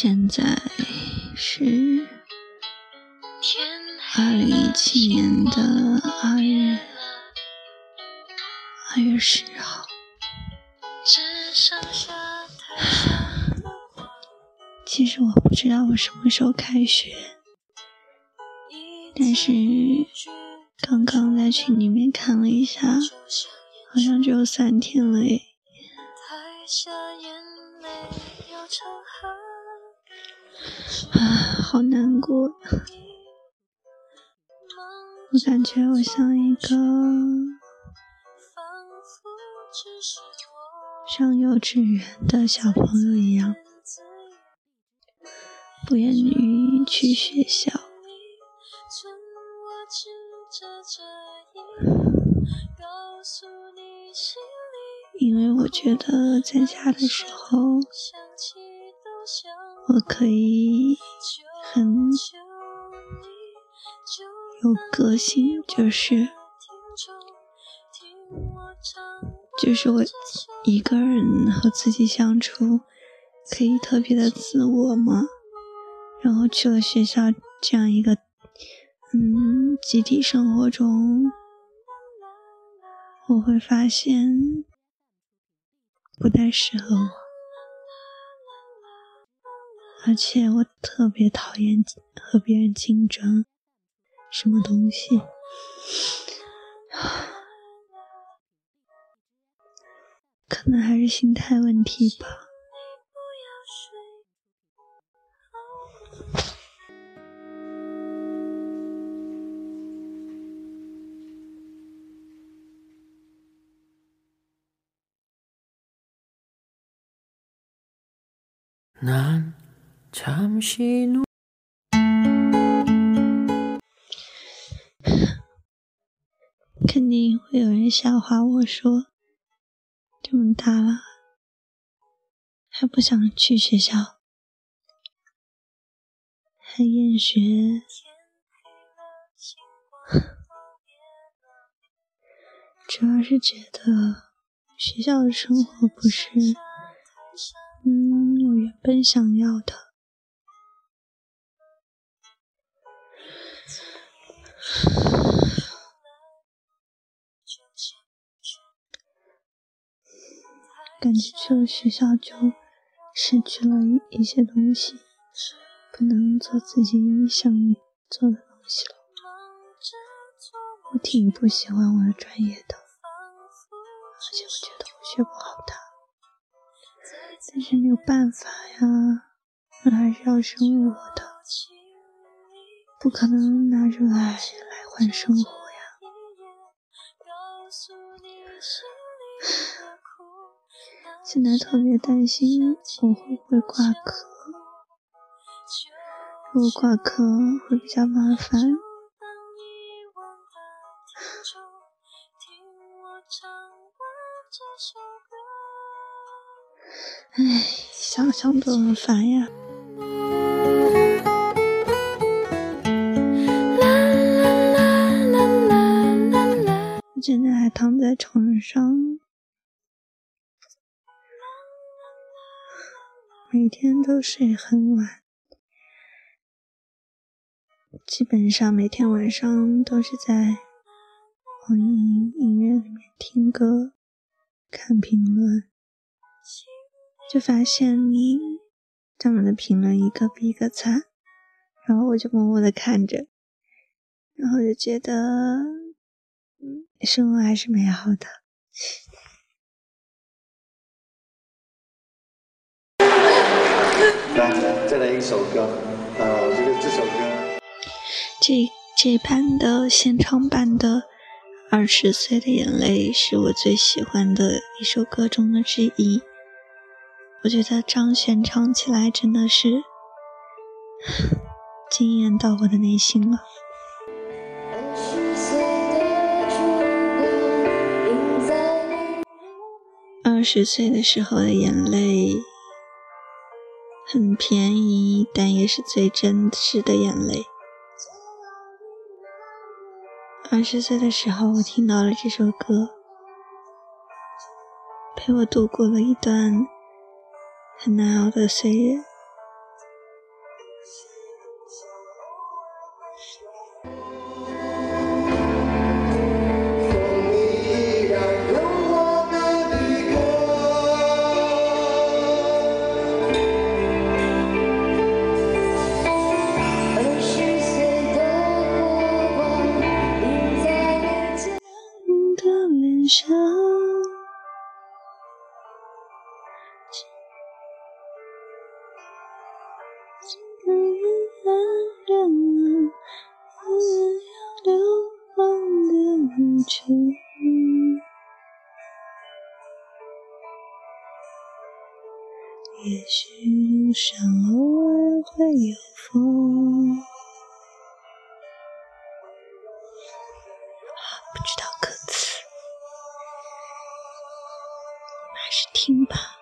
现在是二零一七年的二月二月十号。其实我不知道我什么时候开学，但是刚刚在群里面看了一下，好像只有三天了诶。啊，好难过！我感觉我像一个上幼稚园的小朋友一样，不愿意去学校，因为我觉得在家的时候。我可以很有个性，就是就是我一个人和自己相处，可以特别的自我嘛。然后去了学校这样一个嗯集体生活中，我会发现不太适合我。而且我特别讨厌和别人竞争，什么东西，可能还是心态问题吧。难。肯定会有人笑话我说：“这么大了，还不想去学校，还厌学。”主要是觉得学校的生活不是，嗯，我原本想要的。感觉去了学校就失去了一一些东西，不能做自己想做的东西了。我挺不喜欢我的专业的，而且我觉得我学不好它。但是没有办法呀，我还是要生活的，不可能拿出来来换生活呀。现在特别担心我会不会挂科，如果挂科会比较麻烦。唉，想想都很烦呀。我现在还躺在床上。每天都睡很晚，基本上每天晚上都是在网易云音乐里面听歌、看评论，就发现你他们的评论一个比一个惨，然后我就默默的看着，然后就觉得，嗯，生活还是美好的。来，再来一首歌。呃，我觉得这首歌，这这版的现场版的《二十岁的眼泪》是我最喜欢的一首歌中的之一。我觉得张悬唱起来真的是惊艳到我的内心了。二十岁的时候的眼泪。很便宜，但也是最真实的眼泪。二十岁的时候，我听到了这首歌，陪我度过了一段很难熬的岁月。也许路上偶尔会有风。不知道歌词，还是听吧。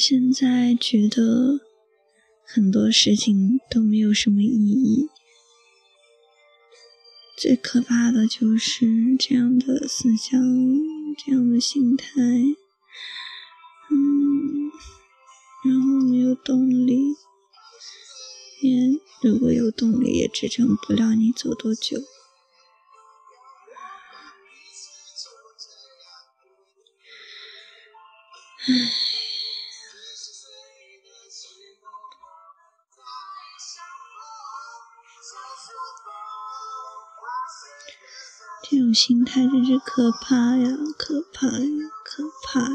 现在觉得很多事情都没有什么意义，最可怕的就是这样的思想，这样的心态，嗯，然后没有动力，也如果有动力，也支撑不了你走多久，唉。这种心态真是可怕呀，可怕呀，可怕呀！